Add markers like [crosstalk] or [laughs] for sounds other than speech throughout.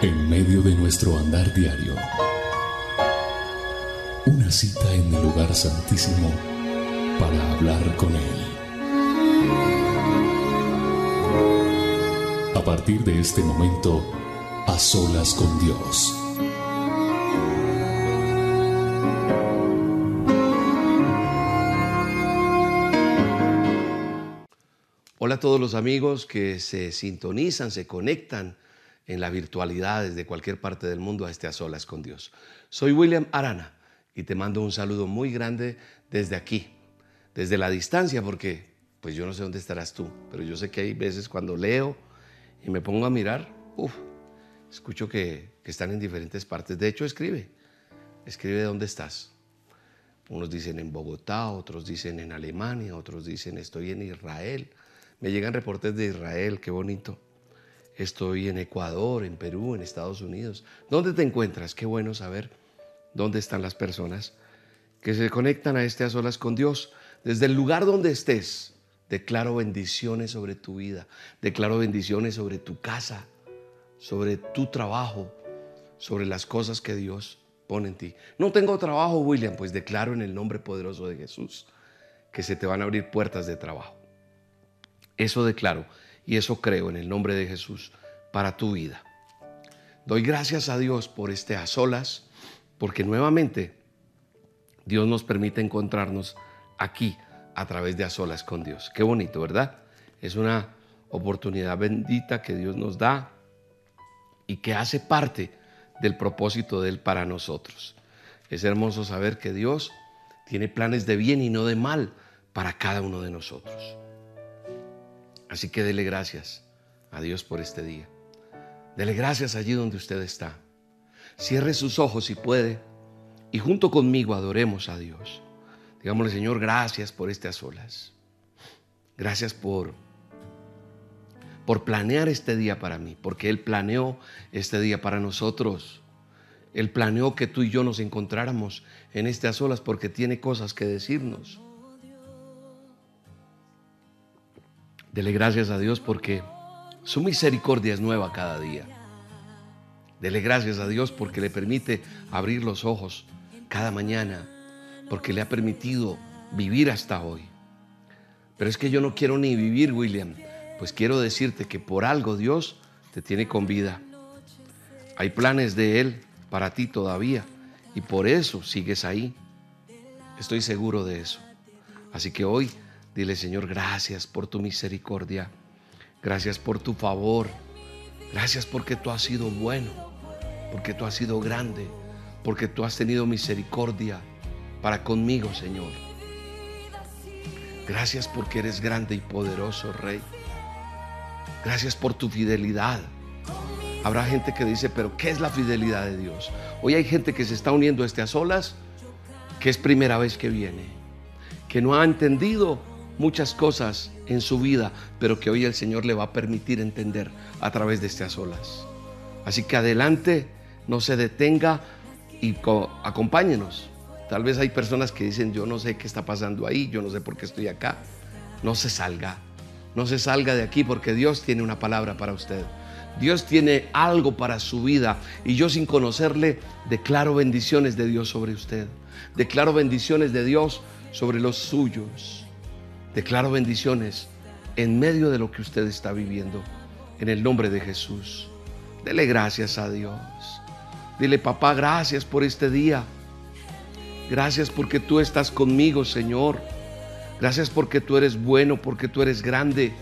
En medio de nuestro andar diario, una cita en el lugar santísimo para hablar con Él. A partir de este momento, a solas con Dios. Hola a todos los amigos que se sintonizan, se conectan en la virtualidad desde cualquier parte del mundo a este A Solas con Dios. Soy William Arana y te mando un saludo muy grande desde aquí, desde la distancia, porque pues yo no sé dónde estarás tú, pero yo sé que hay veces cuando leo y me pongo a mirar, uff, escucho que, que están en diferentes partes. De hecho, escribe, escribe dónde estás. Unos dicen en Bogotá, otros dicen en Alemania, otros dicen estoy en Israel. Me llegan reportes de Israel, qué bonito. Estoy en Ecuador, en Perú, en Estados Unidos. ¿Dónde te encuentras? Qué bueno saber dónde están las personas que se conectan a este a solas con Dios. Desde el lugar donde estés, declaro bendiciones sobre tu vida, declaro bendiciones sobre tu casa, sobre tu trabajo, sobre las cosas que Dios pone en ti. No tengo trabajo, William, pues declaro en el nombre poderoso de Jesús que se te van a abrir puertas de trabajo. Eso declaro y eso creo en el nombre de Jesús para tu vida. Doy gracias a Dios por este a solas, porque nuevamente Dios nos permite encontrarnos aquí a través de a solas con Dios. Qué bonito, ¿verdad? Es una oportunidad bendita que Dios nos da y que hace parte del propósito de Él para nosotros. Es hermoso saber que Dios tiene planes de bien y no de mal para cada uno de nosotros. Así que dele gracias a Dios por este día. Dele gracias allí donde usted está. Cierre sus ojos si puede y junto conmigo adoremos a Dios. Digámosle, Señor, gracias por a solas. Gracias por por planear este día para mí, porque Él planeó este día para nosotros. Él planeó que tú y yo nos encontráramos en a solas porque tiene cosas que decirnos. Dele gracias a Dios porque su misericordia es nueva cada día. Dele gracias a Dios porque le permite abrir los ojos cada mañana, porque le ha permitido vivir hasta hoy. Pero es que yo no quiero ni vivir, William. Pues quiero decirte que por algo Dios te tiene con vida. Hay planes de Él para ti todavía y por eso sigues ahí. Estoy seguro de eso. Así que hoy Dile, Señor, gracias por tu misericordia. Gracias por tu favor. Gracias porque tú has sido bueno, porque tú has sido grande, porque tú has tenido misericordia para conmigo, Señor. Gracias porque eres grande y poderoso, Rey. Gracias por tu fidelidad. Habrá gente que dice, pero ¿qué es la fidelidad de Dios? Hoy hay gente que se está uniendo a este a solas, que es primera vez que viene, que no ha entendido muchas cosas en su vida, pero que hoy el Señor le va a permitir entender a través de estas olas. Así que adelante, no se detenga y acompáñenos. Tal vez hay personas que dicen, yo no sé qué está pasando ahí, yo no sé por qué estoy acá. No se salga, no se salga de aquí porque Dios tiene una palabra para usted. Dios tiene algo para su vida y yo sin conocerle declaro bendiciones de Dios sobre usted. Declaro bendiciones de Dios sobre los suyos. Declaro bendiciones en medio de lo que usted está viviendo. En el nombre de Jesús. Dele gracias a Dios. Dile, papá, gracias por este día. Gracias porque tú estás conmigo, Señor. Gracias porque tú eres bueno, porque tú eres grande.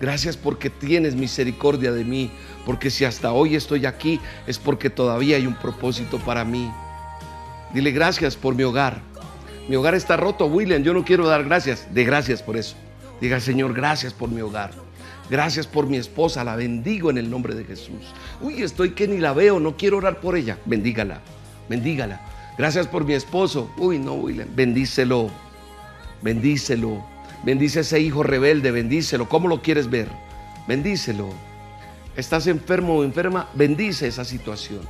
Gracias porque tienes misericordia de mí. Porque si hasta hoy estoy aquí es porque todavía hay un propósito para mí. Dile gracias por mi hogar. Mi hogar está roto, William. Yo no quiero dar gracias. De gracias por eso. Diga, Señor, gracias por mi hogar. Gracias por mi esposa. La bendigo en el nombre de Jesús. Uy, estoy que ni la veo. No quiero orar por ella. Bendígala. Bendígala. Gracias por mi esposo. Uy, no, William. Bendícelo. Bendícelo. Bendice a ese hijo rebelde. Bendícelo. ¿Cómo lo quieres ver? Bendícelo. Estás enfermo o enferma. Bendice esa situación.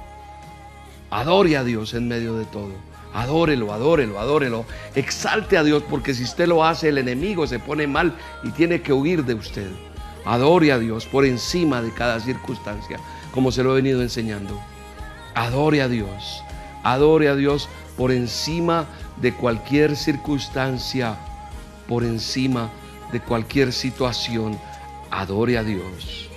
Adore a Dios en medio de todo. Adórelo, adórelo, adórelo. Exalte a Dios porque si usted lo hace, el enemigo se pone mal y tiene que huir de usted. Adore a Dios por encima de cada circunstancia, como se lo he venido enseñando. Adore a Dios. Adore a Dios por encima de cualquier circunstancia, por encima de cualquier situación. Adore a Dios.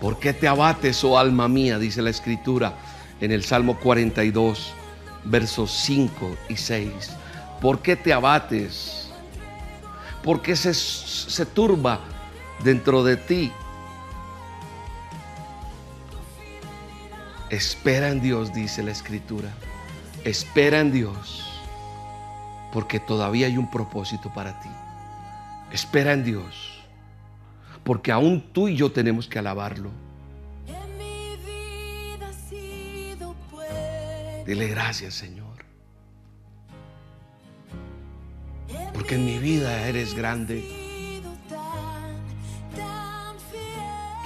¿Por qué te abates, oh alma mía? Dice la escritura en el Salmo 42, versos 5 y 6. ¿Por qué te abates? ¿Por qué se, se turba dentro de ti? Espera en Dios, dice la escritura. Espera en Dios, porque todavía hay un propósito para ti. Espera en Dios, porque aún tú y yo tenemos que alabarlo. Dile gracias, Señor. Porque en mi vida eres grande.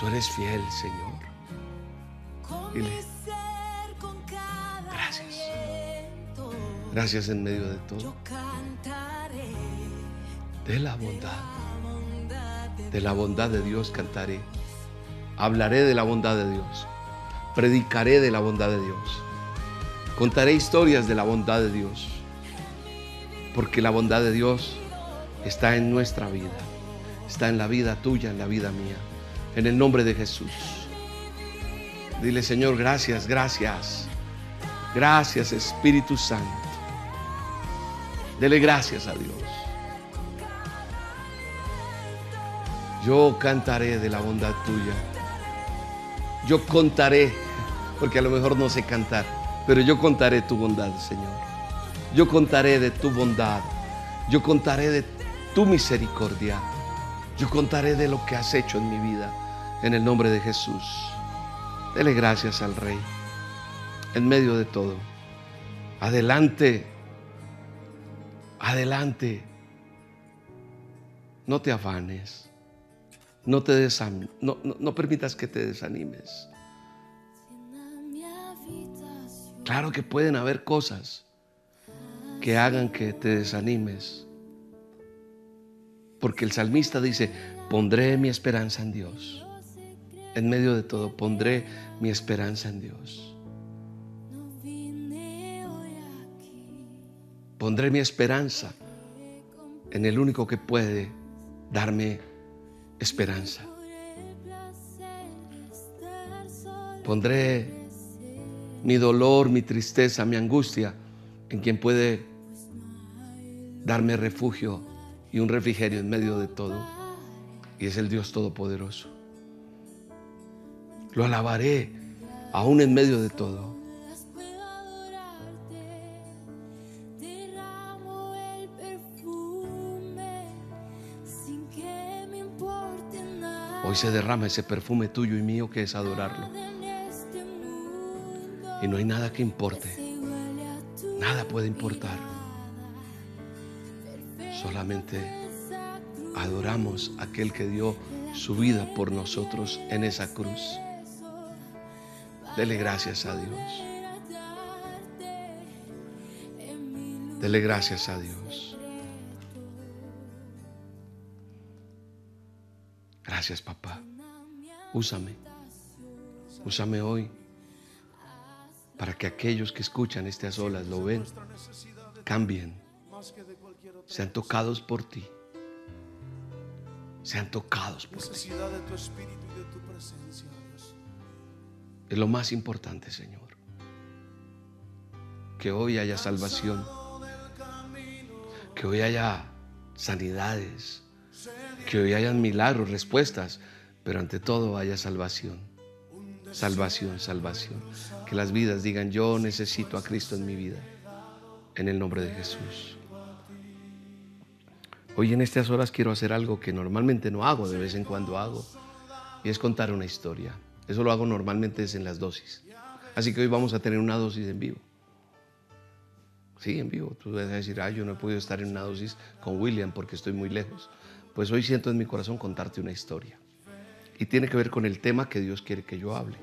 Tú eres fiel, Señor. Dile, gracias. Gracias en medio de todo. De la bondad. De la bondad de Dios cantaré. Hablaré de la bondad de Dios. Predicaré de la bondad de Dios. Contaré historias de la bondad de Dios. Porque la bondad de Dios está en nuestra vida. Está en la vida tuya, en la vida mía. En el nombre de Jesús. Dile, Señor, gracias, gracias. Gracias, Espíritu Santo. Dele gracias a Dios. Yo cantaré de la bondad tuya. Yo contaré, porque a lo mejor no sé cantar, pero yo contaré tu bondad, Señor. Yo contaré de tu bondad. Yo contaré de tu misericordia. Yo contaré de lo que has hecho en mi vida. En el nombre de Jesús. Dele gracias al Rey. En medio de todo. Adelante. Adelante. No te afanes. No, te desam no, no, no permitas que te desanimes. Claro que pueden haber cosas que hagan que te desanimes. Porque el salmista dice, pondré mi esperanza en Dios. En medio de todo, pondré mi esperanza en Dios. Pondré mi esperanza en el único que puede darme esperanza. Pondré mi dolor, mi tristeza, mi angustia en quien puede darme refugio y un refrigerio en medio de todo. Y es el Dios Todopoderoso. Lo alabaré aún en medio de todo. Hoy se derrama ese perfume tuyo y mío que es adorarlo. Y no hay nada que importe. Nada puede importar. Solamente adoramos a aquel que dio su vida por nosotros en esa cruz. Dele gracias a Dios. Dele gracias a Dios. Gracias, papá. Úsame. Úsame hoy para que aquellos que escuchan estas olas lo ven, cambien, sean tocados por ti. Sean tocados por ti. Es lo más importante, Señor. Que hoy haya salvación. Que hoy haya sanidades. Que hoy haya milagros, respuestas. Pero ante todo haya salvación. Salvación, salvación. Que las vidas digan, yo necesito a Cristo en mi vida. En el nombre de Jesús. Hoy en estas horas quiero hacer algo que normalmente no hago, de vez en cuando hago. Y es contar una historia. Eso lo hago normalmente es en las dosis. Así que hoy vamos a tener una dosis en vivo. Sí, en vivo. Tú vas a decir, ah, yo no he podido estar en una dosis con William porque estoy muy lejos. Pues hoy siento en mi corazón contarte una historia. Y tiene que ver con el tema que Dios quiere que yo hable.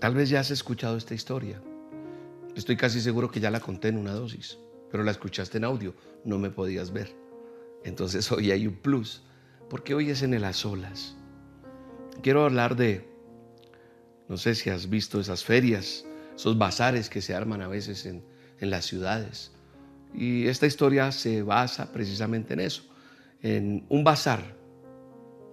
Tal vez ya has escuchado esta historia. Estoy casi seguro que ya la conté en una dosis, pero la escuchaste en audio, no me podías ver. Entonces hoy hay un plus, porque hoy es en el a solas. Quiero hablar de, no sé si has visto esas ferias, esos bazares que se arman a veces en, en las ciudades. Y esta historia se basa precisamente en eso, en un bazar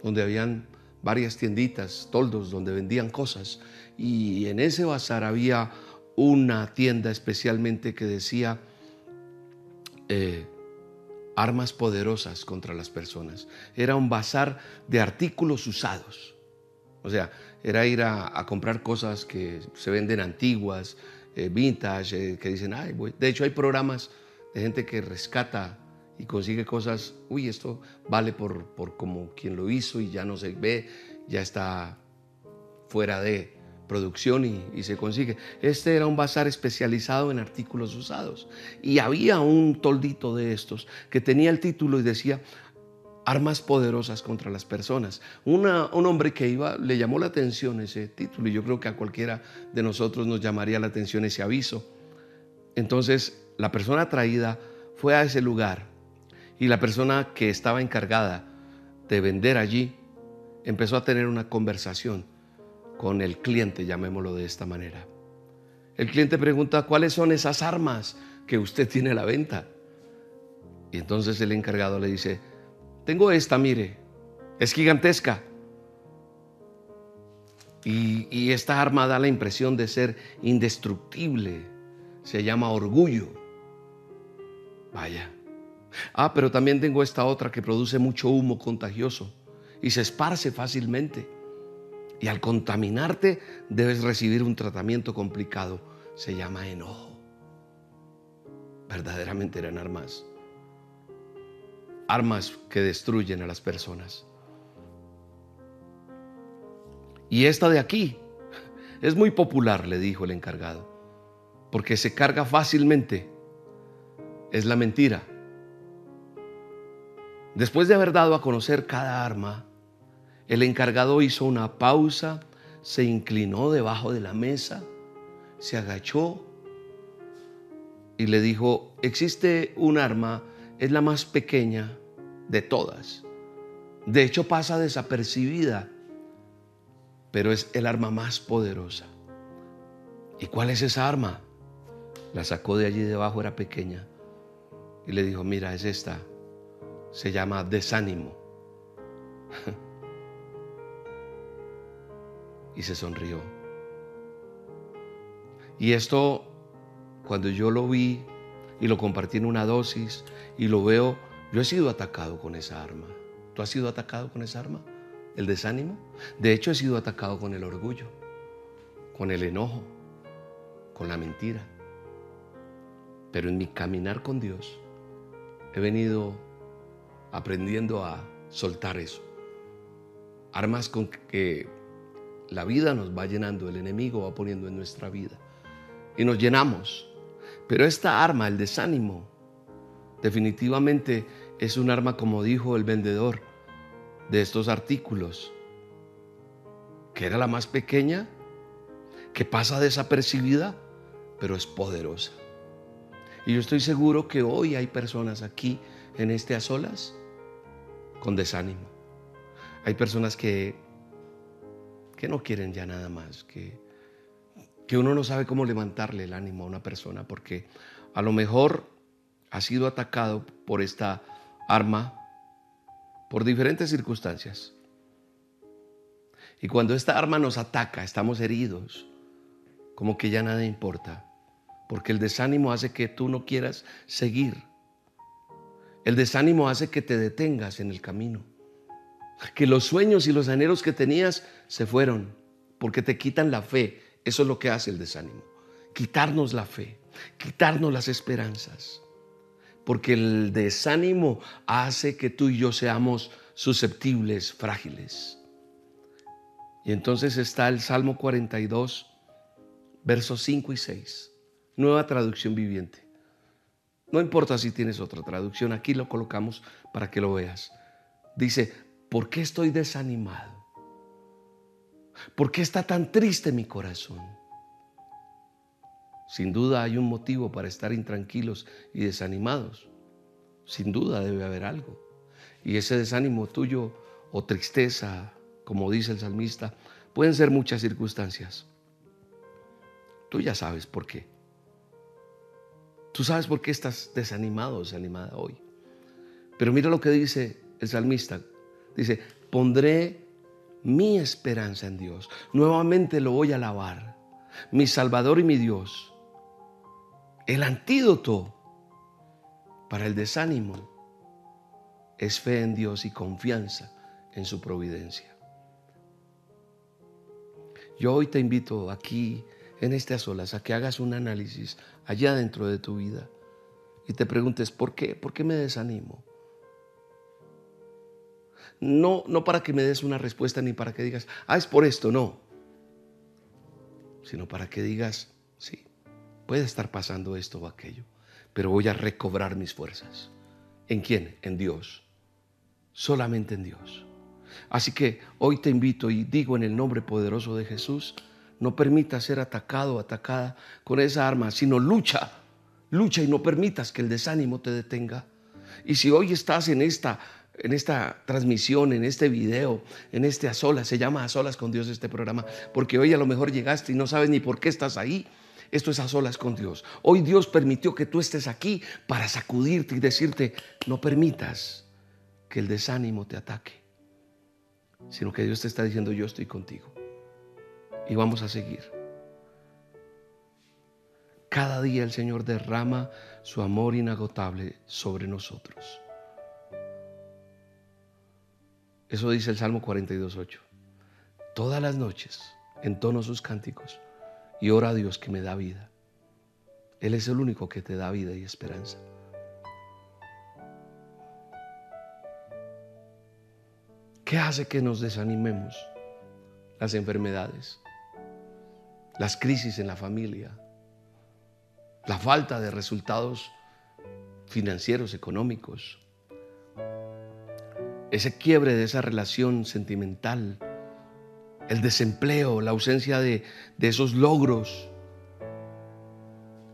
donde habían varias tienditas, toldos, donde vendían cosas. Y en ese bazar había una tienda especialmente que decía eh, armas poderosas contra las personas. Era un bazar de artículos usados. O sea, era ir a, comprar cosas que se venden antiguas, eh, vintage, eh, que dicen, ay, de hecho hay programas de gente que rescata y consigue cosas, uy, esto vale por, por como quien lo hizo y ya no se ve, ya está fuera de producción y, se consigue. Este era un bazar especializado en artículos usados y había un toldito de estos que tenía el título y decía armas poderosas contra las personas. Una, un hombre que iba le llamó la atención ese título y yo creo que a cualquiera de nosotros nos llamaría la atención ese aviso. Entonces la persona traída fue a ese lugar y la persona que estaba encargada de vender allí empezó a tener una conversación con el cliente, llamémoslo de esta manera. El cliente pregunta, ¿cuáles son esas armas que usted tiene a la venta? Y entonces el encargado le dice, tengo esta, mire, es gigantesca. Y, y esta arma da la impresión de ser indestructible. Se llama orgullo. Vaya. Ah, pero también tengo esta otra que produce mucho humo contagioso y se esparce fácilmente. Y al contaminarte debes recibir un tratamiento complicado. Se llama enojo. Verdaderamente eran armas. Armas que destruyen a las personas. Y esta de aquí es muy popular, le dijo el encargado, porque se carga fácilmente. Es la mentira. Después de haber dado a conocer cada arma, el encargado hizo una pausa, se inclinó debajo de la mesa, se agachó y le dijo, existe un arma, es la más pequeña de todas. De hecho pasa desapercibida, pero es el arma más poderosa. ¿Y cuál es esa arma? La sacó de allí debajo, era pequeña. Y le dijo, mira, es esta. Se llama desánimo. y se sonrió. Y esto, cuando yo lo vi y lo compartí en una dosis y lo veo, yo he sido atacado con esa arma. ¿Tú has sido atacado con esa arma? ¿El desánimo? De hecho, he sido atacado con el orgullo, con el enojo, con la mentira. Pero en mi caminar con Dios, he venido aprendiendo a soltar eso. Armas con que la vida nos va llenando, el enemigo va poniendo en nuestra vida. Y nos llenamos. Pero esta arma, el desánimo, definitivamente es un arma, como dijo el vendedor de estos artículos, que era la más pequeña, que pasa desapercibida, pero es poderosa. Y yo estoy seguro que hoy hay personas aquí en este a solas con desánimo. Hay personas que que no quieren ya nada más, que, que uno no sabe cómo levantarle el ánimo a una persona, porque a lo mejor ha sido atacado por esta arma por diferentes circunstancias. Y cuando esta arma nos ataca, estamos heridos, como que ya nada importa, porque el desánimo hace que tú no quieras seguir. El desánimo hace que te detengas en el camino que los sueños y los anhelos que tenías se fueron porque te quitan la fe. Eso es lo que hace el desánimo. Quitarnos la fe, quitarnos las esperanzas. Porque el desánimo hace que tú y yo seamos susceptibles, frágiles. Y entonces está el Salmo 42, versos 5 y 6, nueva traducción viviente. No importa si tienes otra traducción, aquí lo colocamos para que lo veas. Dice, ¿Por qué estoy desanimado? ¿Por qué está tan triste mi corazón? Sin duda hay un motivo para estar intranquilos y desanimados. Sin duda debe haber algo. Y ese desánimo tuyo o tristeza, como dice el salmista, pueden ser muchas circunstancias. Tú ya sabes por qué. Tú sabes por qué estás desanimado desanimada hoy. Pero mira lo que dice el salmista. Dice, pondré mi esperanza en Dios. Nuevamente lo voy a alabar. Mi Salvador y mi Dios. El antídoto para el desánimo es fe en Dios y confianza en su providencia. Yo hoy te invito aquí en este solas a que hagas un análisis allá dentro de tu vida y te preguntes, ¿por qué? ¿Por qué me desanimo? No, no para que me des una respuesta ni para que digas, ah, es por esto, no. Sino para que digas, sí, puede estar pasando esto o aquello, pero voy a recobrar mis fuerzas. ¿En quién? En Dios. Solamente en Dios. Así que hoy te invito y digo en el nombre poderoso de Jesús, no permitas ser atacado o atacada con esa arma, sino lucha, lucha y no permitas que el desánimo te detenga. Y si hoy estás en esta en esta transmisión, en este video, en este a solas, se llama a solas con Dios este programa, porque hoy a lo mejor llegaste y no sabes ni por qué estás ahí. Esto es a solas con Dios. Hoy Dios permitió que tú estés aquí para sacudirte y decirte, no permitas que el desánimo te ataque, sino que Dios te está diciendo, yo estoy contigo y vamos a seguir. Cada día el Señor derrama su amor inagotable sobre nosotros. Eso dice el Salmo 42.8. Todas las noches entono sus cánticos y ora a Dios que me da vida. Él es el único que te da vida y esperanza. ¿Qué hace que nos desanimemos? Las enfermedades, las crisis en la familia, la falta de resultados financieros, económicos, ese quiebre de esa relación sentimental, el desempleo, la ausencia de, esos logros,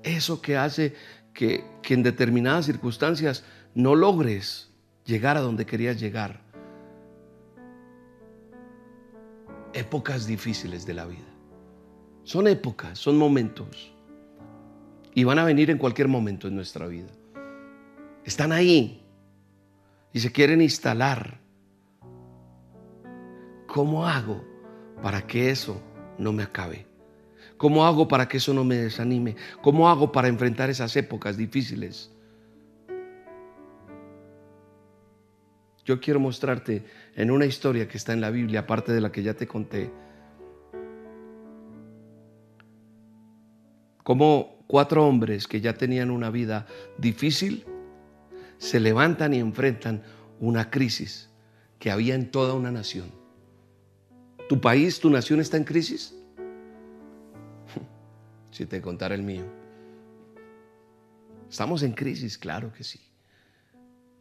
eso que hace que, que en determinadas circunstancias no logres llegar a donde querías llegar. Épocas difíciles de la vida. Son épocas, son momentos. Y van a venir en cualquier momento en nuestra vida. Están ahí y se quieren instalar. ¿Cómo hago para que eso no me acabe? ¿Cómo hago para que eso no me desanime? ¿Cómo hago para enfrentar esas épocas difíciles? Yo quiero mostrarte en una historia que está en la Biblia, aparte de la que ya te conté, Como cuatro hombres que ya tenían una vida difícil se levantan y enfrentan una crisis que había en toda una nación. ¿Tu país, tu nación está en crisis? [laughs] Si te contara el mío. Estamos en crisis, claro que sí.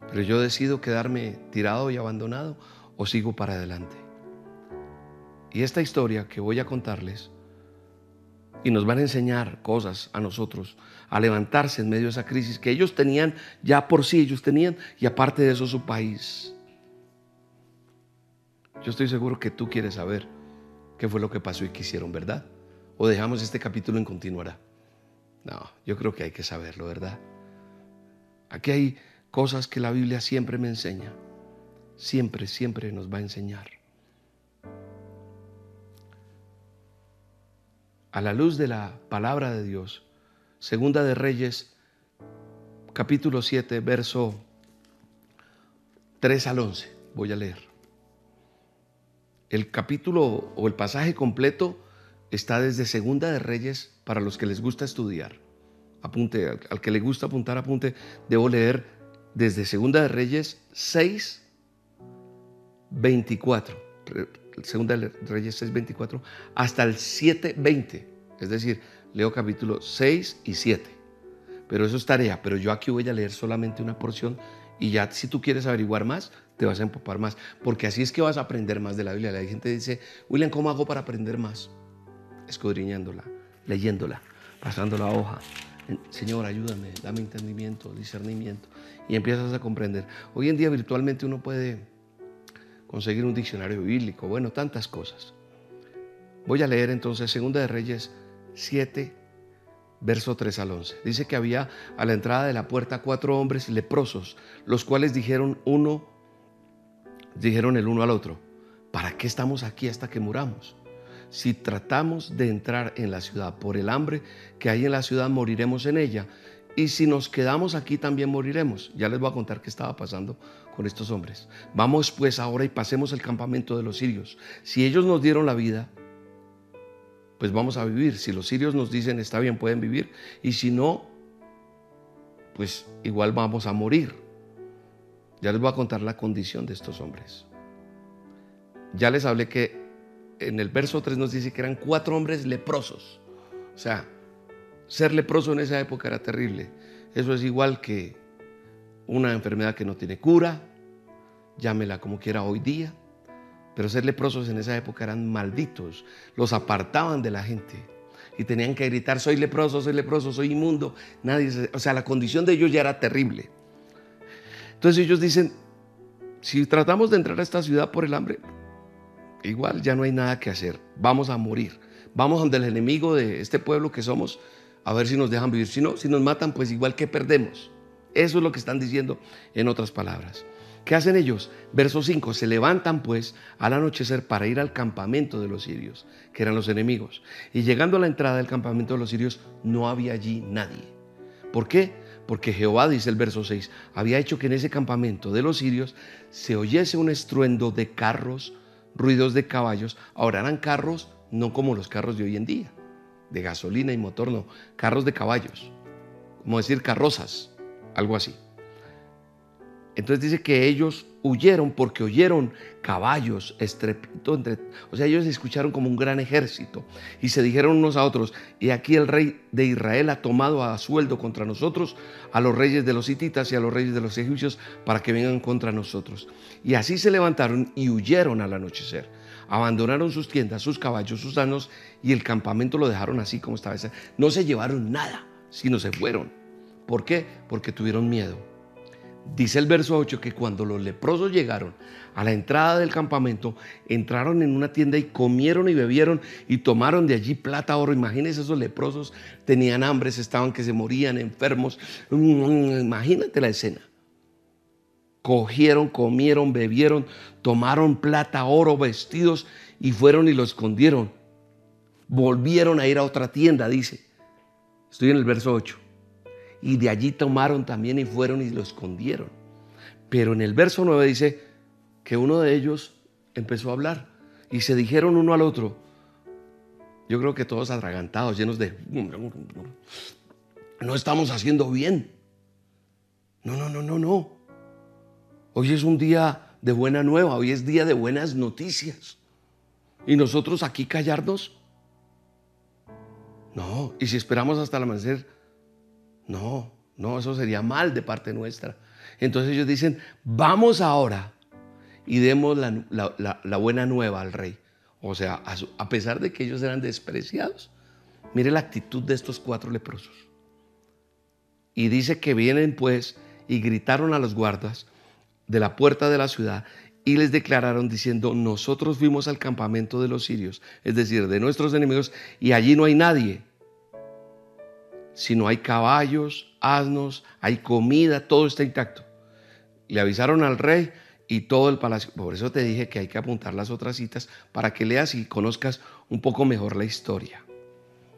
Pero yo decido quedarme tirado y abandonado o sigo para adelante. Y esta historia que voy a contarles y nos van a enseñar cosas a nosotros, a levantarse en medio de esa crisis que ellos tenían ya por sí, ellos tenían, y aparte de eso su país. Yo estoy seguro que tú quieres saber qué fue lo que pasó y qué hicieron, ¿verdad? O dejamos este capítulo en continuará. No, yo creo que hay que saberlo, ¿verdad? Aquí hay cosas que la Biblia siempre me enseña. Siempre, siempre nos va a enseñar. A la luz de la palabra de Dios. Segunda de Reyes, capítulo 7, verso 3 al 11. Voy a leer. El capítulo o el pasaje completo está desde Segunda de Reyes para los que les gusta estudiar. Apunte, al, que le gusta apuntar, apunte. Debo leer desde Segunda de Reyes 6, 24 Segunda de Reyes 6:24, hasta el 7:20. Es decir, leo capítulo 6 y 7. Pero eso es tarea, pero yo aquí voy a leer solamente una porción y ya si tú quieres averiguar más, te vas a empapar más, porque así es que vas a aprender más de la Biblia. La gente dice, William, ¿cómo hago para aprender más? Escudriñándola, leyéndola, pasando la hoja, Señor, ayúdame, dame entendimiento, discernimiento. Y empiezas a comprender. Hoy en día virtualmente uno puede conseguir un diccionario bíblico, bueno, tantas cosas. Voy a leer entonces Segunda de Reyes 7, verso 3 al 11. Dice que había a la entrada de la puerta cuatro hombres leprosos, los cuales dijeron uno, dijeron el uno al otro, ¿para qué estamos aquí hasta que muramos? Si tratamos de entrar en la ciudad por el hambre que hay en la ciudad, moriremos en ella. Y si nos quedamos aquí, también moriremos. Ya les voy a contar qué estaba pasando con estos hombres. Vamos pues ahora y pasemos el campamento de los sirios. Si ellos nos dieron la vida, pues vamos a vivir. Si los sirios nos dicen está bien, pueden vivir. Y si no, pues igual vamos a morir. Ya les voy a contar la condición de estos hombres. Ya les hablé que en el verso 3 nos dice que eran cuatro hombres leprosos. O sea, ser leproso en esa época era terrible. Eso es igual que una enfermedad que no tiene cura, llámela como quiera hoy día. Pero ser leprosos en esa época eran malditos, los apartaban de la gente y tenían que gritar, soy leproso, soy leproso, soy inmundo. Nadie, o sea, la condición de ellos ya era terrible. Entonces ellos dicen, si tratamos de entrar a esta ciudad por el hambre, igual ya no hay nada que hacer, vamos a morir. Vamos donde el enemigo de este pueblo que somos, a ver si nos dejan vivir. Si no, si nos matan, pues igual que perdemos. Eso es lo que están diciendo en otras palabras. ¿Qué hacen ellos? Verso 5, se levantan pues al anochecer para ir al campamento de los sirios, que eran los enemigos. Y llegando a la entrada del campamento de los sirios, no había allí nadie. ¿Por qué? Porque Jehová, dice el verso 6, había hecho que en ese campamento de los sirios se oyese un estruendo de carros, ruidos de caballos. Ahora eran carros no como los carros de hoy en día, de gasolina y motor, no, carros de caballos, como decir carrozas, algo así. Entonces dice que ellos huyeron porque oyeron caballos, estrepito, o sea, ellos escucharon como un gran ejército y se dijeron unos a otros, y aquí el rey de Israel ha tomado a sueldo contra nosotros a los reyes de los hititas y a los reyes de los egipcios para que vengan contra nosotros. Y así se levantaron y huyeron al anochecer. Abandonaron sus tiendas, sus caballos, sus anos y el campamento lo dejaron así como estaba. No se llevaron nada, sino se fueron. ¿Por qué? Porque tuvieron miedo. Dice el verso 8 que cuando los leprosos llegaron a la entrada del campamento, entraron en una tienda y comieron y bebieron y tomaron de allí plata, oro. Imagínense esos leprosos, tenían hambre, estaban que se morían, enfermos. Imagínate la escena. Cogieron, comieron, bebieron, tomaron plata, oro, vestidos y fueron y lo escondieron. Volvieron a ir a otra tienda, dice. Estoy en el verso 8 y de allí tomaron también y fueron y lo escondieron. Pero en el verso 9 dice que uno de ellos empezó a hablar y se dijeron uno al otro, yo creo que todos atragantados, llenos de... No estamos haciendo bien. No, no, no, no, no. Hoy es un día de buena nueva, hoy es día de buenas noticias. Y nosotros aquí callarnos. No, y si esperamos hasta el amanecer, no, no, eso sería mal de parte nuestra. Entonces ellos dicen, vamos ahora y demos la, buena nueva al rey. O sea, a, a pesar de que ellos eran despreciados, mire la actitud de estos cuatro leprosos. Y dice que vienen pues y gritaron a los guardas de la puerta de la ciudad y les declararon diciendo, nosotros fuimos al campamento de los sirios, es decir, de nuestros enemigos, y allí no hay nadie si no hay caballos, asnos, hay comida, todo está intacto. Le avisaron al rey y todo el palacio. Por eso te dije que hay que apuntar las otras citas para que leas y conozcas un poco mejor la historia.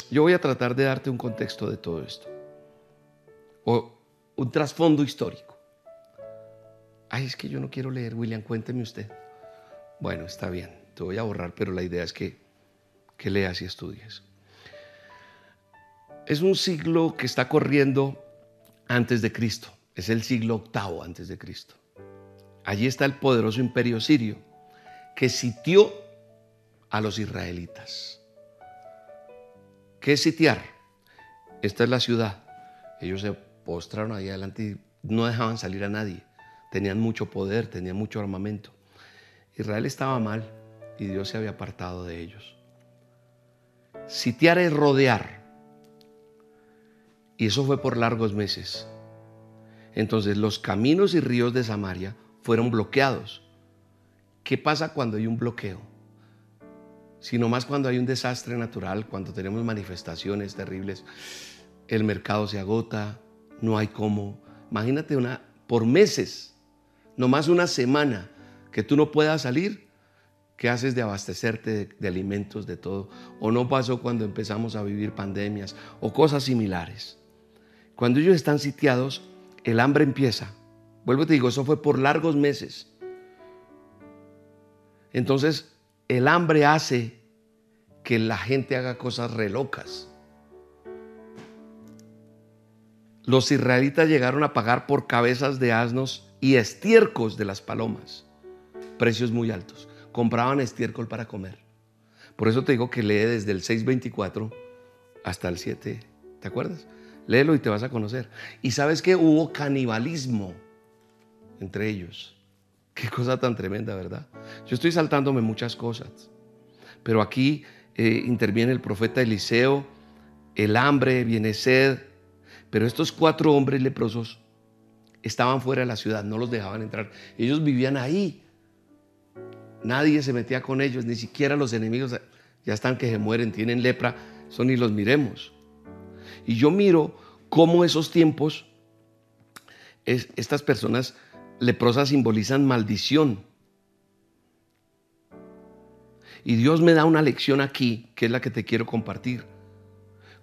Yo voy a tratar de darte un contexto de todo esto. O un trasfondo histórico. Ay, es que yo no quiero leer, William, cuénteme usted. Bueno, está bien, te voy a borrar, pero la idea es que, que leas y estudies es un siglo que está corriendo antes de Cristo. Es el siglo octavo antes de Cristo. Allí está el poderoso imperio sirio que sitió a los israelitas. ¿Qué es sitiar? Esta es la ciudad. Ellos se postraron ahí adelante y no dejaban salir a nadie. Tenían mucho poder, tenían mucho armamento. Israel estaba mal y Dios se había apartado de ellos. Sitiar es rodear Y eso fue por largos meses. Entonces los caminos y ríos de Samaria fueron bloqueados. ¿Qué pasa cuando hay un bloqueo? Sino más cuando hay un desastre natural, cuando tenemos manifestaciones terribles, el mercado se agota, no hay cómo. Imagínate una por meses, no más una semana que tú no puedas salir, ¿qué haces de abastecerte de, de, alimentos, de todo? O no pasó cuando empezamos a vivir pandemias o cosas similares. Cuando ellos están sitiados, el hambre empieza. Vuelvo y te digo, eso fue por largos meses. Entonces, el hambre hace que la gente haga cosas relocas. Los israelitas llegaron a pagar por cabezas de asnos y estiércoles de las palomas, precios muy altos. Compraban estiércol para comer. Por eso te digo que lee desde el 624 hasta el 7. ¿Te acuerdas? Léelo y te vas a conocer. Y sabes que hubo canibalismo entre ellos. Qué cosa tan tremenda, ¿verdad? Yo estoy saltándome muchas cosas. Pero aquí eh, interviene el profeta Eliseo, el hambre, viene sed. Pero estos cuatro hombres leprosos estaban fuera de la ciudad, no los dejaban entrar. Ellos vivían ahí. Nadie se metía con ellos, ni siquiera los enemigos ya están que se mueren, tienen lepra, son ni los miremos. Y yo miro cómo esos tiempos, estas personas leprosas simbolizan maldición. Y Dios me da una lección aquí, que es la que te quiero compartir.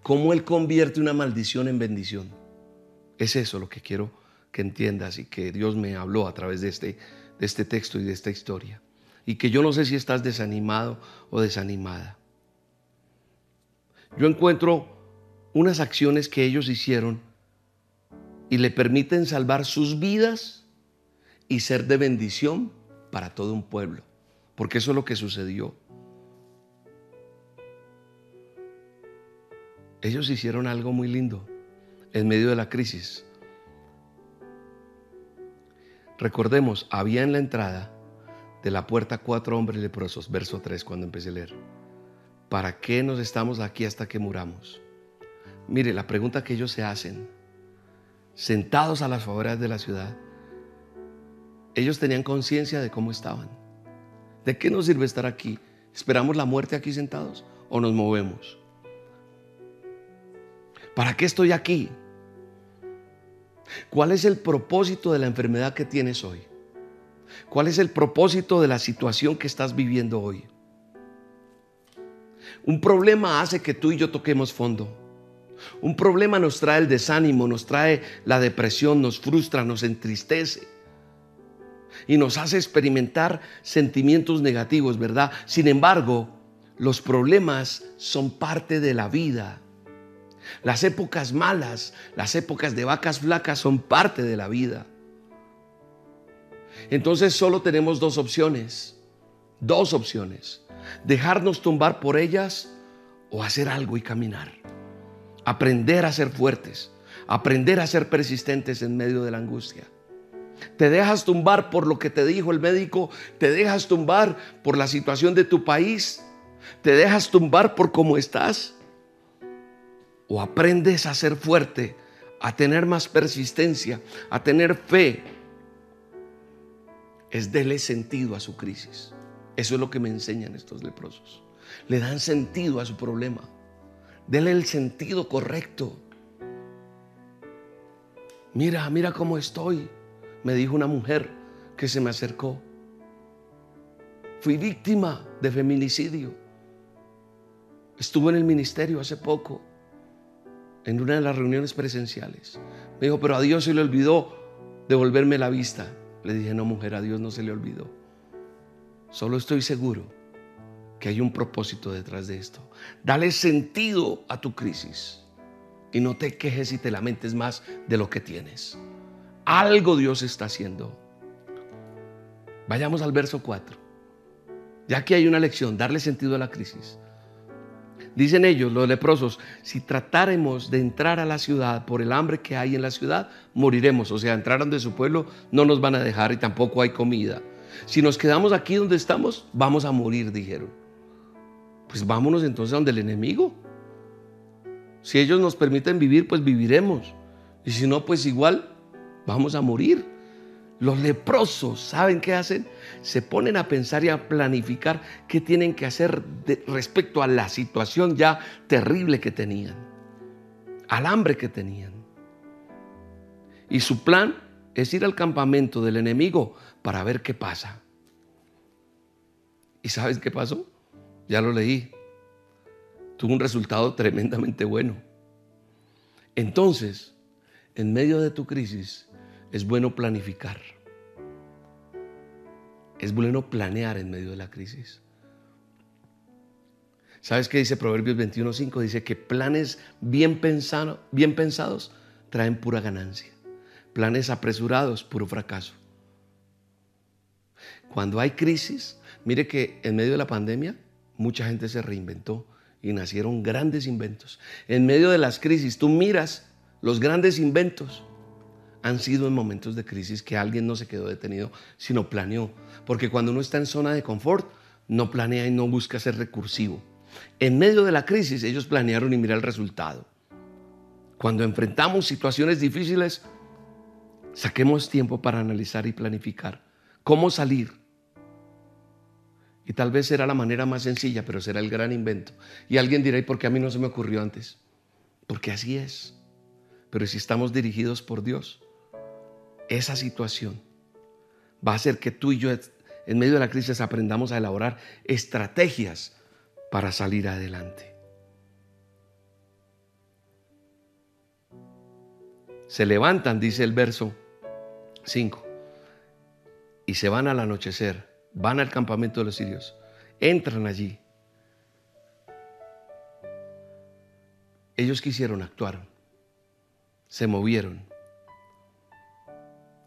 Cómo Él convierte una maldición en bendición. Es eso lo que quiero que entiendas y que Dios me habló a través de este, de este texto y de esta historia. Y que yo no sé si estás desanimado o desanimada. Yo encuentro unas acciones que ellos hicieron y le permiten salvar sus vidas y ser de bendición para todo un pueblo. Porque eso es lo que sucedió. Ellos hicieron algo muy lindo en medio de la crisis. Recordemos, había en la entrada de la puerta cuatro hombres leprosos, verso 3 cuando empecé a leer. ¿Para qué nos estamos aquí hasta que muramos? Mire, la pregunta que ellos se hacen, sentados a las afueras de la ciudad, ellos tenían conciencia de cómo estaban. ¿De qué nos sirve estar aquí? ¿Esperamos la muerte aquí sentados o nos movemos? ¿Para qué estoy aquí? ¿Cuál es el propósito de la enfermedad que tienes hoy? ¿Cuál es el propósito de la situación que estás viviendo hoy? Un problema hace que tú y yo toquemos fondo. Un problema nos trae el desánimo, nos trae la depresión, nos frustra, nos entristece y nos hace experimentar sentimientos negativos, ¿verdad? Sin embargo, los problemas son parte de la vida. Las épocas malas, las épocas de vacas flacas son parte de la vida. Entonces solo tenemos dos opciones, dos opciones. Dejarnos tumbar por ellas o hacer algo y caminar. Aprender a ser fuertes, aprender a ser persistentes en medio de la angustia. Te dejas tumbar por lo que te dijo el médico, te dejas tumbar por la situación de tu país, te dejas tumbar por cómo estás. O aprendes a ser fuerte, a tener más persistencia, a tener fe. Es dele sentido a su crisis. Eso es lo que me enseñan estos leprosos. Le dan sentido a su problema. Dele el sentido correcto. Mira, mira cómo estoy, me dijo una mujer que se me acercó. Fui víctima de feminicidio. Estuve en el ministerio hace poco, en una de las reuniones presenciales. Me dijo, pero a Dios se le olvidó devolverme la vista. Le dije, no, mujer, a Dios no se le olvidó. Solo estoy seguro que hay un propósito detrás de esto. Dale sentido a tu crisis y no te quejes y te lamentes más de lo que tienes. Algo Dios está haciendo. Vayamos al verso 4. Ya que hay una lección, darle sentido a la crisis. Dicen ellos, los leprosos, si tratáremos de entrar a la ciudad por el hambre que hay en la ciudad, moriremos. O sea, entraran de su pueblo, no nos van a dejar y tampoco hay comida. Si nos quedamos aquí donde estamos, vamos a morir, dijeron pues vámonos entonces a donde el enemigo. Si ellos nos permiten vivir, pues viviremos. Y si no, pues igual vamos a morir. Los leprosos, ¿saben qué hacen? Se ponen a pensar y a planificar qué tienen que hacer respecto a la situación ya terrible que tenían, al hambre que tenían. Y su plan es ir al campamento del enemigo para ver qué pasa. ¿Y sabes qué pasó? Ya lo leí. Tuvo un resultado tremendamente bueno. Entonces, en medio de tu crisis, es bueno planificar. Es bueno planear en medio de la crisis. ¿Sabes qué dice Proverbios 21.5? Dice que planes bien, bien pensados traen pura ganancia. Planes apresurados, puro fracaso. Cuando hay crisis, mire que en medio de la pandemia mucha gente se reinventó y nacieron grandes inventos. En medio de las crisis, tú miras los grandes inventos han sido en momentos de crisis que alguien no se quedó detenido, sino planeó. Porque cuando uno está en zona de confort, no planea y no busca ser recursivo. En medio de la crisis, ellos planearon y mira el resultado. Cuando enfrentamos situaciones difíciles, saquemos tiempo para analizar y planificar cómo salir. Y tal vez será la manera más sencilla, pero será el gran invento. Y alguien dirá, ¿y por qué a mí no se me ocurrió antes? Porque así es. Pero si estamos dirigidos por Dios, esa situación va a hacer que tú y yo en medio de la crisis aprendamos a elaborar estrategias para salir adelante. Se levantan, dice el verso 5, y se van al anochecer, van al campamento de los sirios, entran allí. Ellos quisieron actuar se movieron.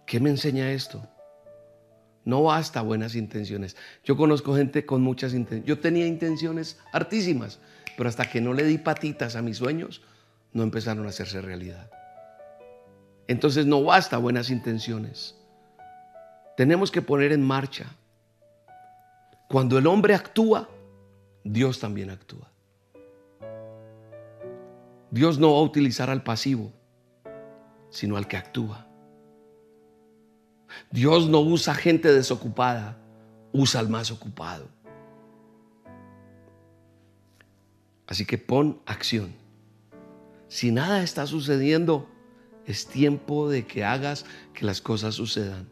¿Qué me enseña esto? No basta buenas intenciones. Yo conozco gente con muchas intenciones. Yo tenía intenciones hartísimas, pero hasta que no le di patitas a mis sueños, no empezaron a hacerse realidad. Entonces no basta buenas intenciones. Tenemos que poner en marcha. Cuando el hombre actúa, Dios también actúa. Dios no va a utilizar al pasivo sino al que actúa. Dios no usa gente desocupada, usa al más ocupado. Así que pon acción. Si nada está sucediendo, es tiempo de que hagas que las cosas sucedan.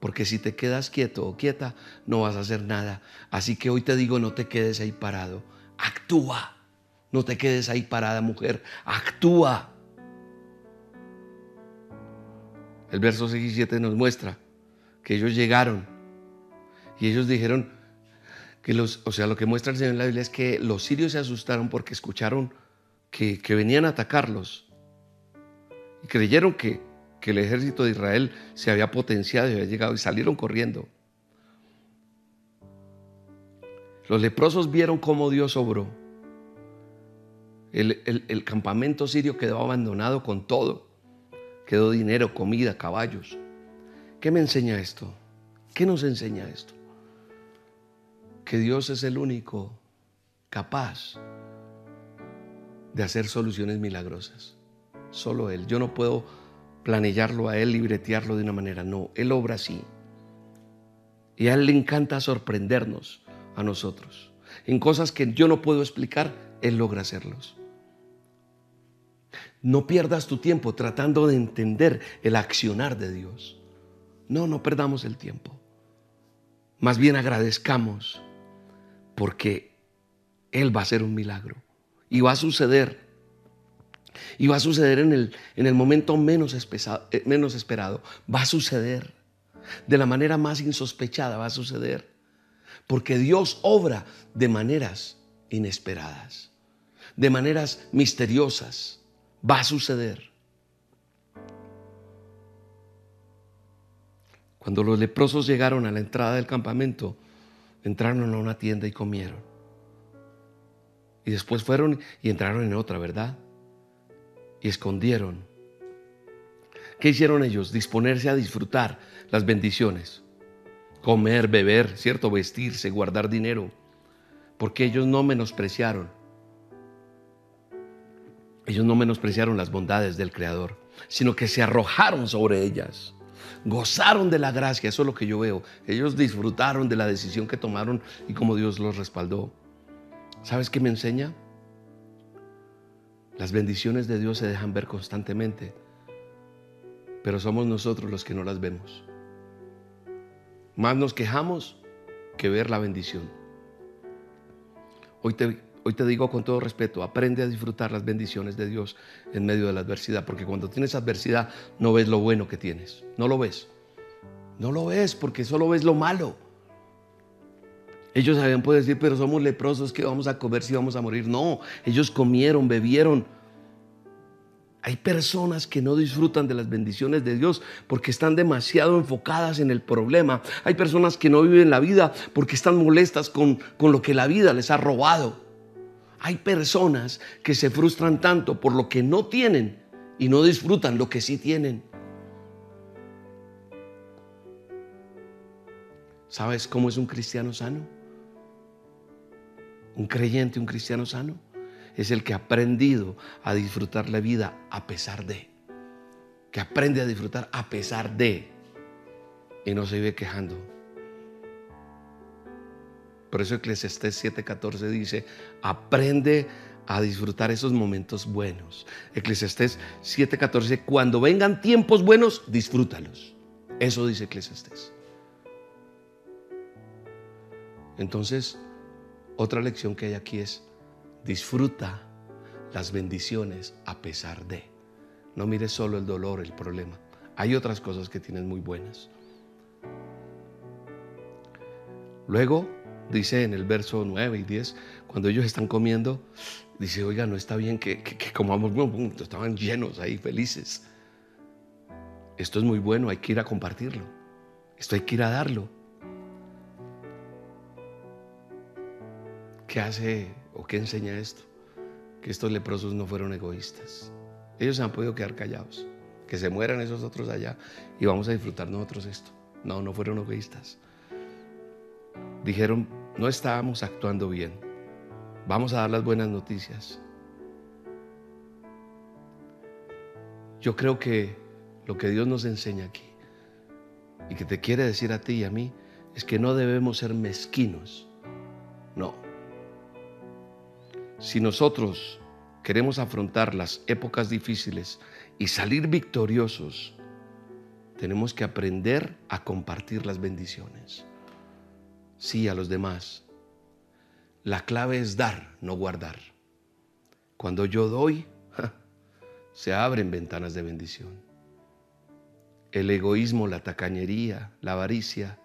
Porque si te quedas quieto o quieta, no vas a hacer nada. Así que hoy te digo, no te quedes ahí parado. Actúa. No te quedes ahí parada, mujer. Actúa. El verso 6 y 7 nos muestra que ellos llegaron y ellos dijeron que los, o sea, lo que muestra el Señor en la Biblia es que los sirios se asustaron porque escucharon que, venían a atacarlos y creyeron que, que el ejército de Israel se había potenciado y había llegado y salieron corriendo. Los leprosos vieron cómo Dios obró. el, campamento sirio quedó abandonado con todo. Quedó dinero, comida, caballos. ¿Qué me enseña esto? ¿Qué nos enseña esto? Que Dios es el único capaz de hacer soluciones milagrosas. Solo Él. Yo no puedo planillarlo a Él, libretearlo de una manera. No, Él obra así. Y a Él le encanta sorprendernos a nosotros. En cosas que yo no puedo explicar, Él logra hacerlos. No pierdas tu tiempo tratando de entender el accionar de Dios. No, no perdamos el tiempo. Más bien agradezcamos porque Él va a hacer un milagro y va a suceder. Y va a suceder en el, en el momento menos, eh, menos esperado. Va a suceder. De la manera más insospechada va a suceder. Porque Dios obra de maneras inesperadas, de maneras misteriosas va a suceder. Cuando los leprosos llegaron a la entrada del campamento, entraron a una tienda y comieron. Y después fueron y entraron en otra, ¿verdad? Y escondieron. ¿Qué hicieron ellos? Disponerse a disfrutar las bendiciones. Comer, beber, ¿cierto? Vestirse, guardar dinero. Porque ellos no menospreciaron Ellos no menospreciaron las bondades del Creador, sino que se arrojaron sobre ellas. Gozaron de la gracia, eso es lo que yo veo. Ellos disfrutaron de la decisión que tomaron y cómo Dios los respaldó. ¿Sabes qué me enseña? Las bendiciones de Dios se dejan ver constantemente, pero somos nosotros los que no las vemos. Más nos quejamos que ver la bendición. Hoy te, hoy te digo con todo respeto, aprende a disfrutar las bendiciones de Dios en medio de la adversidad, porque cuando tienes adversidad no ves lo bueno que tienes, no lo ves. No lo ves porque solo ves lo malo. Ellos habían podido decir, pero somos leprosos, ¿qué vamos a comer si vamos a morir? No, ellos comieron, bebieron. Hay personas que no disfrutan de las bendiciones de Dios porque están demasiado enfocadas en el problema. Hay personas que no viven la vida porque están molestas con, con lo que la vida les ha robado. Hay personas que se frustran tanto por lo que no tienen y no disfrutan lo que sí tienen. ¿Sabes cómo es un cristiano sano? Un creyente, un cristiano sano, es el que ha aprendido a disfrutar la vida a pesar de. Que aprende a disfrutar a pesar de. Y no se vive quejando. Por eso Eclesiastés 7:14 dice, aprende a disfrutar esos momentos buenos. Eclesiastés 7:14, cuando vengan tiempos buenos, disfrútalos. Eso dice Eclesiastés. Entonces, otra lección que hay aquí es, disfruta las bendiciones a pesar de. No mires solo el dolor, el problema. Hay otras cosas que tienes muy buenas. Luego dice en el verso 9 y 10, cuando ellos están comiendo, dice, oiga, no está bien que, que, comamos, estaban llenos ahí, felices. Esto es muy bueno, hay que ir a compartirlo. Esto hay que ir a darlo. ¿Qué hace o qué enseña esto? Que estos leprosos no fueron egoístas. Ellos se han podido quedar callados. Que se mueran esos otros allá y vamos a disfrutar nosotros esto. No, no fueron egoístas. Dijeron, no estábamos actuando bien. Vamos a dar las buenas noticias. Yo creo que lo que Dios nos enseña aquí y que te quiere decir a ti y a mí es que no debemos ser mezquinos. No, si nosotros queremos afrontar las épocas difíciles y salir victoriosos, tenemos que aprender a compartir las bendiciones. Sí, a los demás. La clave es dar, no guardar. Cuando yo doy, se abren ventanas de bendición. El egoísmo, la tacañería, la avaricia.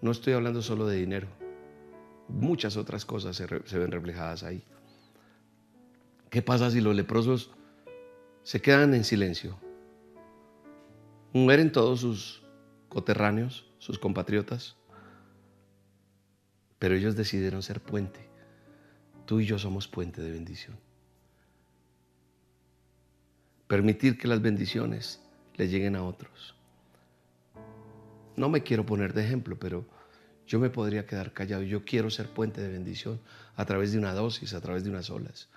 No estoy hablando solo de dinero muchas otras cosas se, ven reflejadas ahí. ¿Qué pasa si los leprosos se quedan en silencio? Mueren todos sus coterráneos, sus compatriotas, pero ellos decidieron ser puente. Tú y yo somos puente de bendición. Permitir que las bendiciones le lleguen a otros. No me quiero poner de ejemplo, pero yo me podría quedar callado. Yo quiero ser puente de bendición a través de una dosis, a través de unas olas.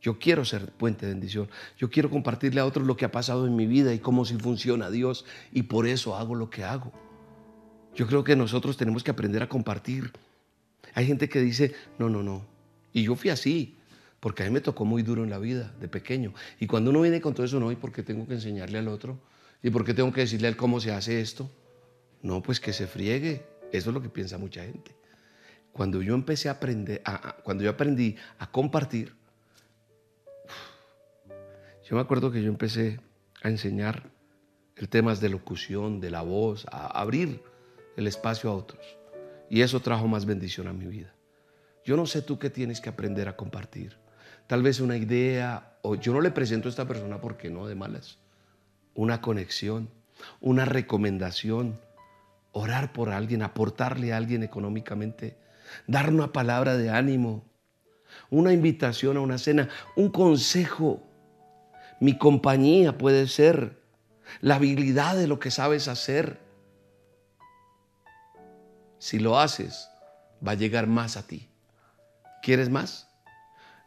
Yo quiero ser puente de bendición. Yo quiero compartirle a otros lo que ha pasado en mi vida y cómo si funciona Dios. Y por eso hago lo que hago. Yo creo que nosotros tenemos que aprender a compartir. Hay gente que dice, no, no, no. Y yo fui así, porque a mí me tocó muy duro en la vida, de pequeño. Y cuando uno viene con todo eso, no, ¿y por qué tengo que enseñarle al otro? ¿Y por qué tengo que decirle a él cómo se hace esto? No, pues que se friegue. Eso es lo que piensa mucha gente. Cuando yo empecé a aprender, cuando yo aprendí a compartir, yo me acuerdo que yo empecé a enseñar el tema de locución, de la voz, a abrir el espacio a otros. Y eso trajo más bendición a mi vida. Yo no sé tú qué tienes que aprender a compartir. Tal vez una idea, o yo no le presento a esta persona porque no, de malas. Una conexión, una recomendación, orar por alguien, aportarle a alguien económicamente, dar una palabra de ánimo, una invitación a una cena, un consejo. Mi compañía puede ser la habilidad de lo que sabes hacer. Si lo haces, va a llegar más a ti. ¿Quieres más?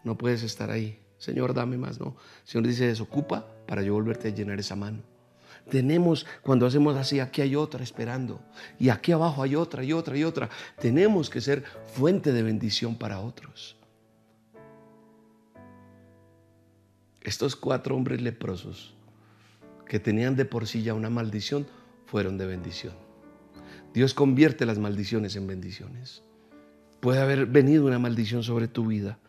no puedes estar ahí. Señor, dame más, no. Señor dice, desocupa para yo volverte a llenar esa mano. Tenemos, cuando hacemos así, aquí hay otra esperando. Y aquí abajo hay otra y otra y otra. Tenemos que ser fuente de bendición para otros. Estos cuatro hombres leprosos que tenían de por sí ya una maldición fueron de bendición. Dios convierte las maldiciones en bendiciones. Puede haber venido una maldición sobre tu vida,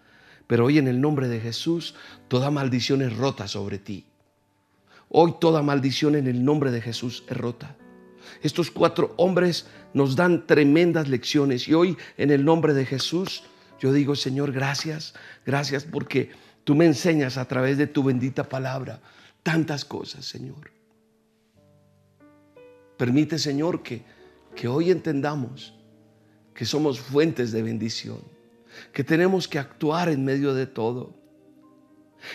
pero hoy en el nombre de Jesús, toda maldición es rota sobre ti. Hoy toda maldición en el nombre de Jesús es rota. Estos cuatro hombres nos dan tremendas lecciones y hoy en el nombre de Jesús yo digo, Señor, gracias, gracias porque tú me enseñas a través de tu bendita palabra tantas cosas, Señor. Permite, Señor, que, que hoy entendamos que somos fuentes de bendición, que tenemos que actuar en medio de todo,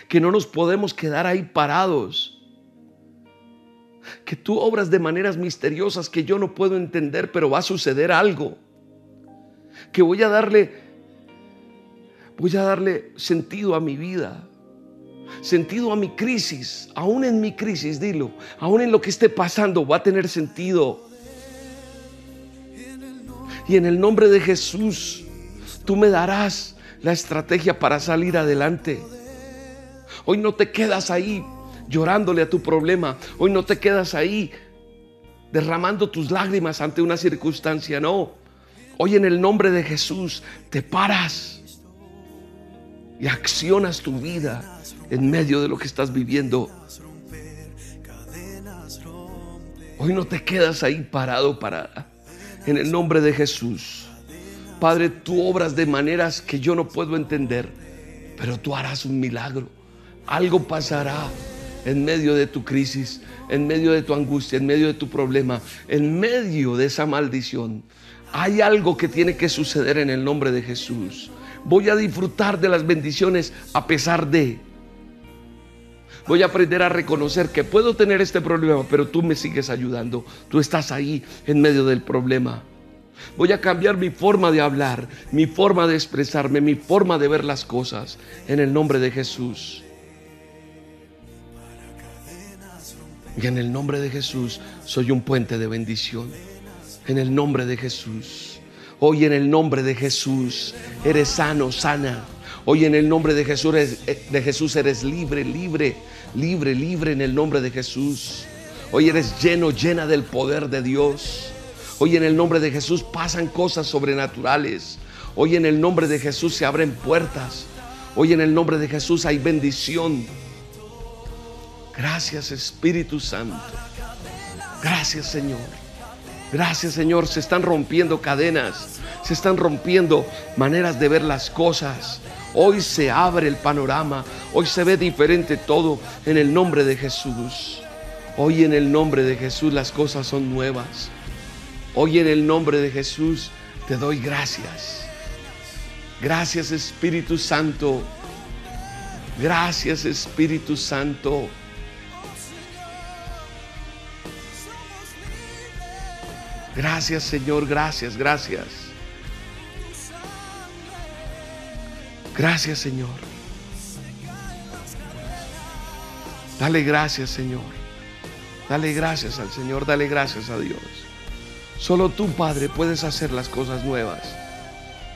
que no nos podemos quedar ahí parados que tú obras de maneras misteriosas que yo no puedo entender, pero va a suceder algo. Que voy a darle, voy a darle sentido a mi vida, sentido a mi crisis, aún en mi crisis, dilo, aún en lo que esté pasando, va a tener sentido. Y en el nombre de Jesús, tú me darás la estrategia para salir adelante. Hoy no te quedas ahí llorándole a tu problema. Hoy no te quedas ahí derramando tus lágrimas ante una circunstancia, no. Hoy en el nombre de Jesús te paras y accionas tu vida en medio de lo que estás viviendo. Hoy no te quedas ahí parado, parada. En el nombre de Jesús. Padre, tú obras de maneras que yo no puedo entender, pero tú harás un milagro. Algo pasará en medio de tu crisis, en medio de tu angustia, en medio de tu problema, en medio de esa maldición. Hay algo que tiene que suceder en el nombre de Jesús. Voy a disfrutar de las bendiciones a pesar de. Voy a aprender a reconocer que puedo tener este problema, pero tú me sigues ayudando. Tú estás ahí en medio del problema. Voy a cambiar mi forma de hablar, mi forma de expresarme, mi forma de ver las cosas en el nombre de Jesús. Y en el nombre de Jesús soy un puente de bendición. En el nombre de Jesús. Hoy en el nombre de Jesús eres sano, sana. Hoy en el nombre de Jesús, eres, eh, de Jesús eres libre, libre, libre, libre en el nombre de Jesús. Hoy eres lleno, llena del poder de Dios. Hoy en el nombre de Jesús pasan cosas sobrenaturales. Hoy en el nombre de Jesús se abren puertas. Hoy en el nombre de Jesús hay bendición. Gracias Espíritu Santo. Gracias Señor. Gracias Señor. Se están rompiendo cadenas. Se están rompiendo maneras de ver las cosas. Hoy se abre el panorama. Hoy se ve diferente todo en el nombre de Jesús. Hoy en el nombre de Jesús las cosas son nuevas. Hoy en el nombre de Jesús te doy gracias. Gracias Espíritu Santo. Gracias Espíritu Santo. Gracias Señor, gracias, gracias. Gracias Señor. Dale gracias Señor. Dale gracias al Señor, dale gracias a Dios. Solo tú, Padre, puedes hacer las cosas nuevas.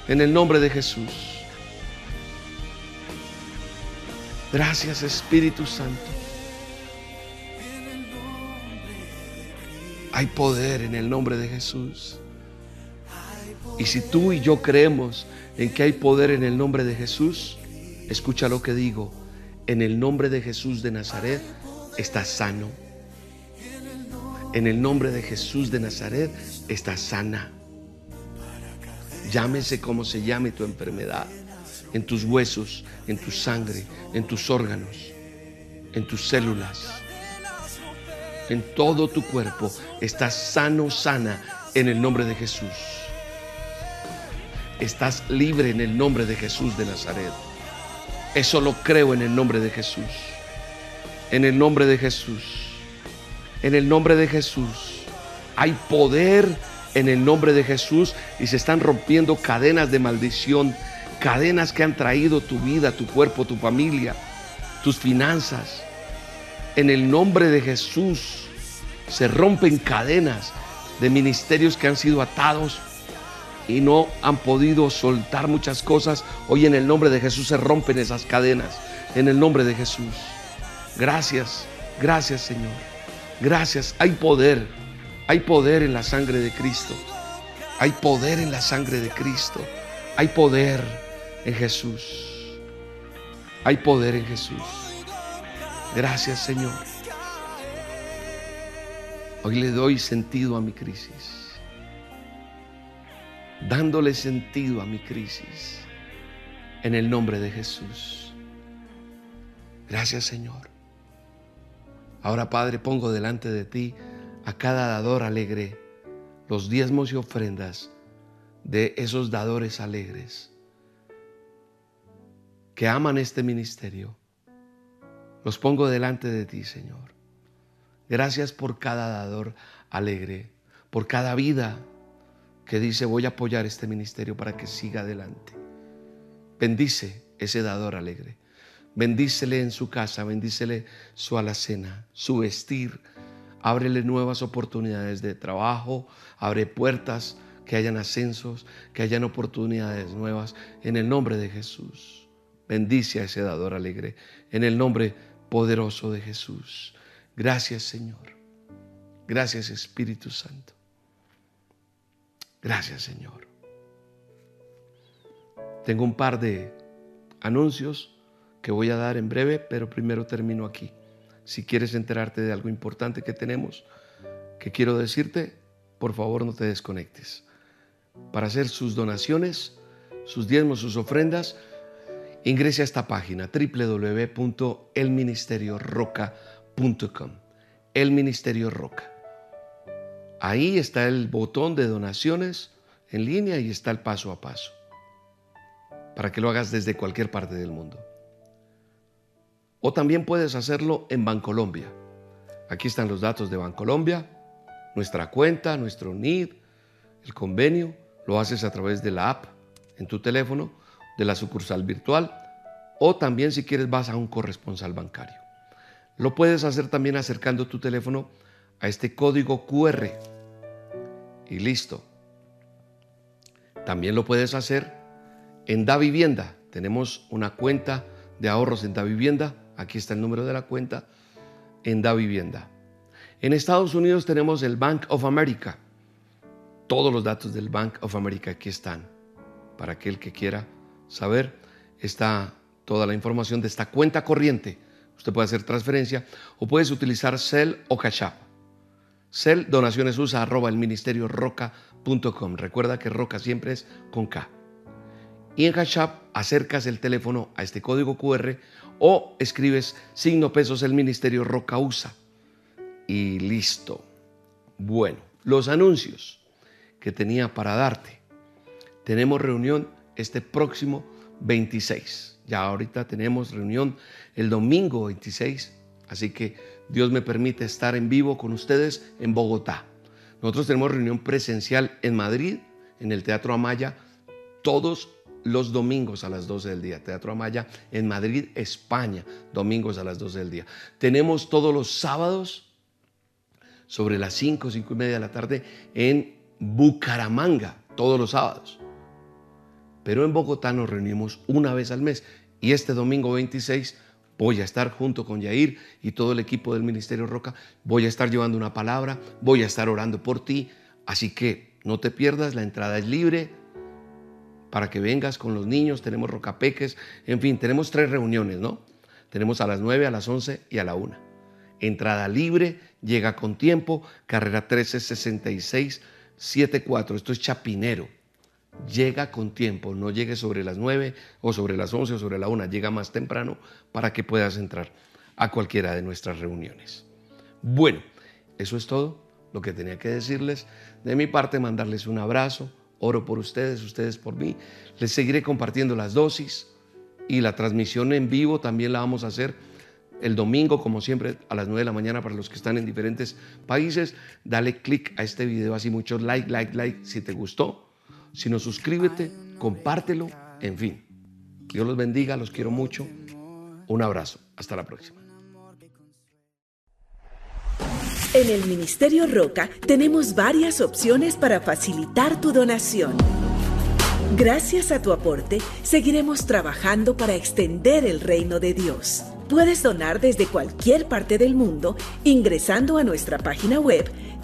En el nombre de Jesús. Gracias Espíritu Santo. Hay poder en el nombre de Jesús. Y si tú y yo creemos en que hay poder en el nombre de Jesús, escucha lo que digo. En el nombre de Jesús de Nazaret estás sano. En el nombre de Jesús de Nazaret estás sana. Llámese como se llame tu enfermedad. En tus huesos, en tu sangre, en tus órganos, en tus células en todo tu cuerpo. Estás sano, sana en el nombre de Jesús. Estás libre en el nombre de Jesús de Nazaret. Eso lo creo en el nombre de Jesús. En el nombre de Jesús. En el nombre de Jesús. Hay poder en el nombre de Jesús y se están rompiendo cadenas de maldición cadenas que han traído tu vida, tu cuerpo, tu familia, tus finanzas. En el nombre de Jesús se rompen cadenas de ministerios que han sido atados y no han podido soltar muchas cosas. Hoy en el nombre de Jesús se rompen esas cadenas. En el nombre de Jesús. Gracias, gracias Señor. Gracias. Hay poder. Hay poder en la sangre de Cristo. Hay poder en la sangre de Cristo. Hay poder en Jesús. Hay poder en Jesús. Gracias Señor. Hoy le doy sentido a mi crisis. Dándole sentido a mi crisis. En el nombre de Jesús. Gracias Señor. Ahora Padre pongo delante de ti a cada dador alegre los diezmos y ofrendas de esos dadores alegres que aman este ministerio. Los pongo delante de ti, Señor. Gracias por cada dador alegre, por cada vida que dice voy a apoyar este ministerio para que siga adelante. Bendice ese dador alegre. Bendícele en su casa, bendícele su alacena, su vestir. Ábrele nuevas oportunidades de trabajo, abre puertas, que hayan ascensos, que hayan oportunidades nuevas en el nombre de Jesús. Bendice a ese dador alegre en el nombre poderoso de Jesús. Gracias Señor. Gracias Espíritu Santo. Gracias Señor. Tengo un par de anuncios que voy a dar en breve, pero primero termino aquí. Si quieres enterarte de algo importante que tenemos, que quiero decirte, por favor no te desconectes. Para hacer sus donaciones, sus diezmos, sus ofrendas, ingrese a esta página www.elministerioroca.com. El Ministerio Roca. Ahí está el botón de donaciones en línea y está el paso a paso para que lo hagas desde cualquier parte del mundo. O también puedes hacerlo en Bancolombia. Aquí están los datos de Bancolombia, nuestra cuenta, nuestro NID, el convenio. Lo haces a través de la app en tu teléfono, de la sucursal virtual, o también si quieres vas a un corresponsal bancario. Lo puedes hacer también acercando tu teléfono a este código QR. Y listo. También lo puedes hacer en Da Vivienda. Tenemos una cuenta de ahorros en Da Vivienda. Aquí está el número de la cuenta en Da Vivienda. En Estados Unidos tenemos el Bank of America. Todos los datos del Bank of America aquí están. Para aquel que quiera saber, está toda la información de esta cuenta corriente. Usted puede hacer transferencia o puedes utilizar Cell o Cash App. Cell donaciones usa arroba el ministerio roca.com. Recuerda que roca siempre es con K. Y en Cash App acercas el teléfono a este código QR o escribes signo pesos el ministerio roca usa y listo. Bueno, los anuncios que tenía para darte. Tenemos reunión este próximo 26. Ya ahorita tenemos reunión el domingo 26. Así que Dios me permite estar en vivo con ustedes en Bogotá. Nosotros tenemos reunión presencial en Madrid, en el Teatro Amaya, todos los domingos a las 12 del día. Teatro Amaya en Madrid, España, domingos a las 12 del día. Tenemos todos los sábados sobre las 5, 5 y media de la tarde en Bucaramanga, todos los sábados. Pero en Bogotá nos reunimos una vez al mes y este domingo 26 voy a estar junto con Yair y todo el equipo del Ministerio Roca, voy a estar llevando una palabra, voy a estar orando por ti, así que no te pierdas, la entrada es libre para que vengas con los niños, tenemos rocapeques, en fin, tenemos tres reuniones, ¿no? Tenemos a las 9, a las 11 y a la 1. Entrada libre, llega con tiempo, carrera 1366 74. Esto es Chapinero. Llega con tiempo, no llegue sobre las 9 o sobre las 11 o sobre la 1, llega más temprano para que puedas entrar a cualquiera de nuestras reuniones. Bueno, eso es todo lo que tenía que decirles. De mi parte, mandarles un abrazo, oro por ustedes, ustedes por mí. Les seguiré compartiendo las dosis y la transmisión en vivo también la vamos a hacer el domingo, como siempre, a las 9 de la mañana para los que están en diferentes países. Dale click a este video, así muchos like, like, like si te gustó. Si no, suscríbete, compártelo, en fin. Dios los bendiga, los quiero mucho. Un abrazo. Hasta la próxima. En el Ministerio Roca tenemos varias opciones para facilitar tu donación. Gracias a tu aporte, seguiremos trabajando para extender el reino de Dios. Puedes donar desde cualquier parte del mundo ingresando a nuestra página web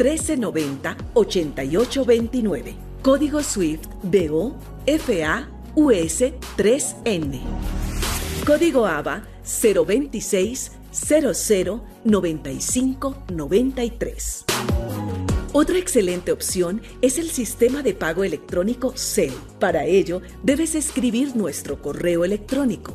1390 8829. Código SWIFT BO FA US 3N. Código ABA 026 00 95 93. Otra excelente opción es el sistema de pago electrónico CEL. Para ello, debes escribir nuestro correo electrónico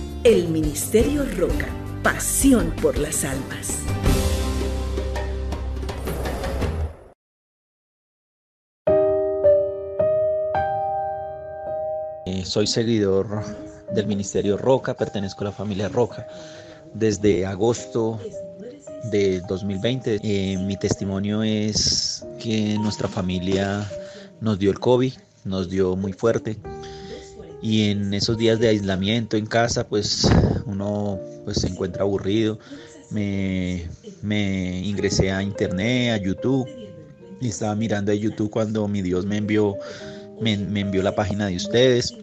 El Ministerio Roca, pasión por las almas. Eh, soy seguidor del Ministerio Roca, pertenezco a la familia Roca desde agosto de 2020. Eh, mi testimonio es que nuestra familia nos dio el COVID, nos dio muy fuerte y en esos días de aislamiento en casa pues uno pues se encuentra aburrido. Me, me ingresé a internet, a YouTube y estaba mirando a YouTube cuando mi Dios me envió, me, me envió la página de ustedes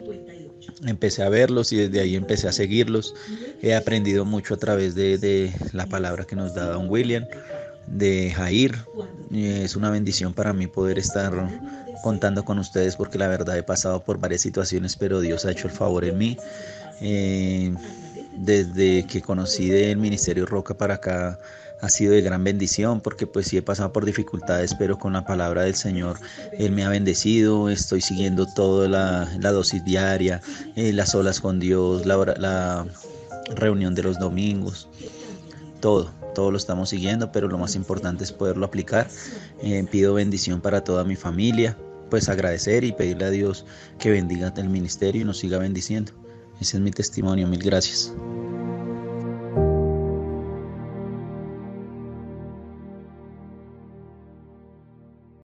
empecé a verlos y desde ahí empecé a seguirlos. He aprendido mucho a través de, la palabra que nos da Don William, de Jair. Es una bendición para mí poder estar contando con ustedes porque la verdad he pasado por varias situaciones, pero Dios ha hecho el favor en mí. Eh, desde que conocí del Ministerio Roca para acá, ha sido de gran bendición porque pues sí he pasado por dificultades, pero con la palabra del Señor Él me ha bendecido, estoy siguiendo toda la, dosis diaria, eh, las olas con Dios, la, la reunión de los domingos, todo, todo lo estamos siguiendo, pero lo más importante es poderlo aplicar. Eh, pido bendición para toda mi familia, pues agradecer y pedirle a Dios que bendiga el ministerio y nos siga bendiciendo. Ese es mi testimonio, mil gracias.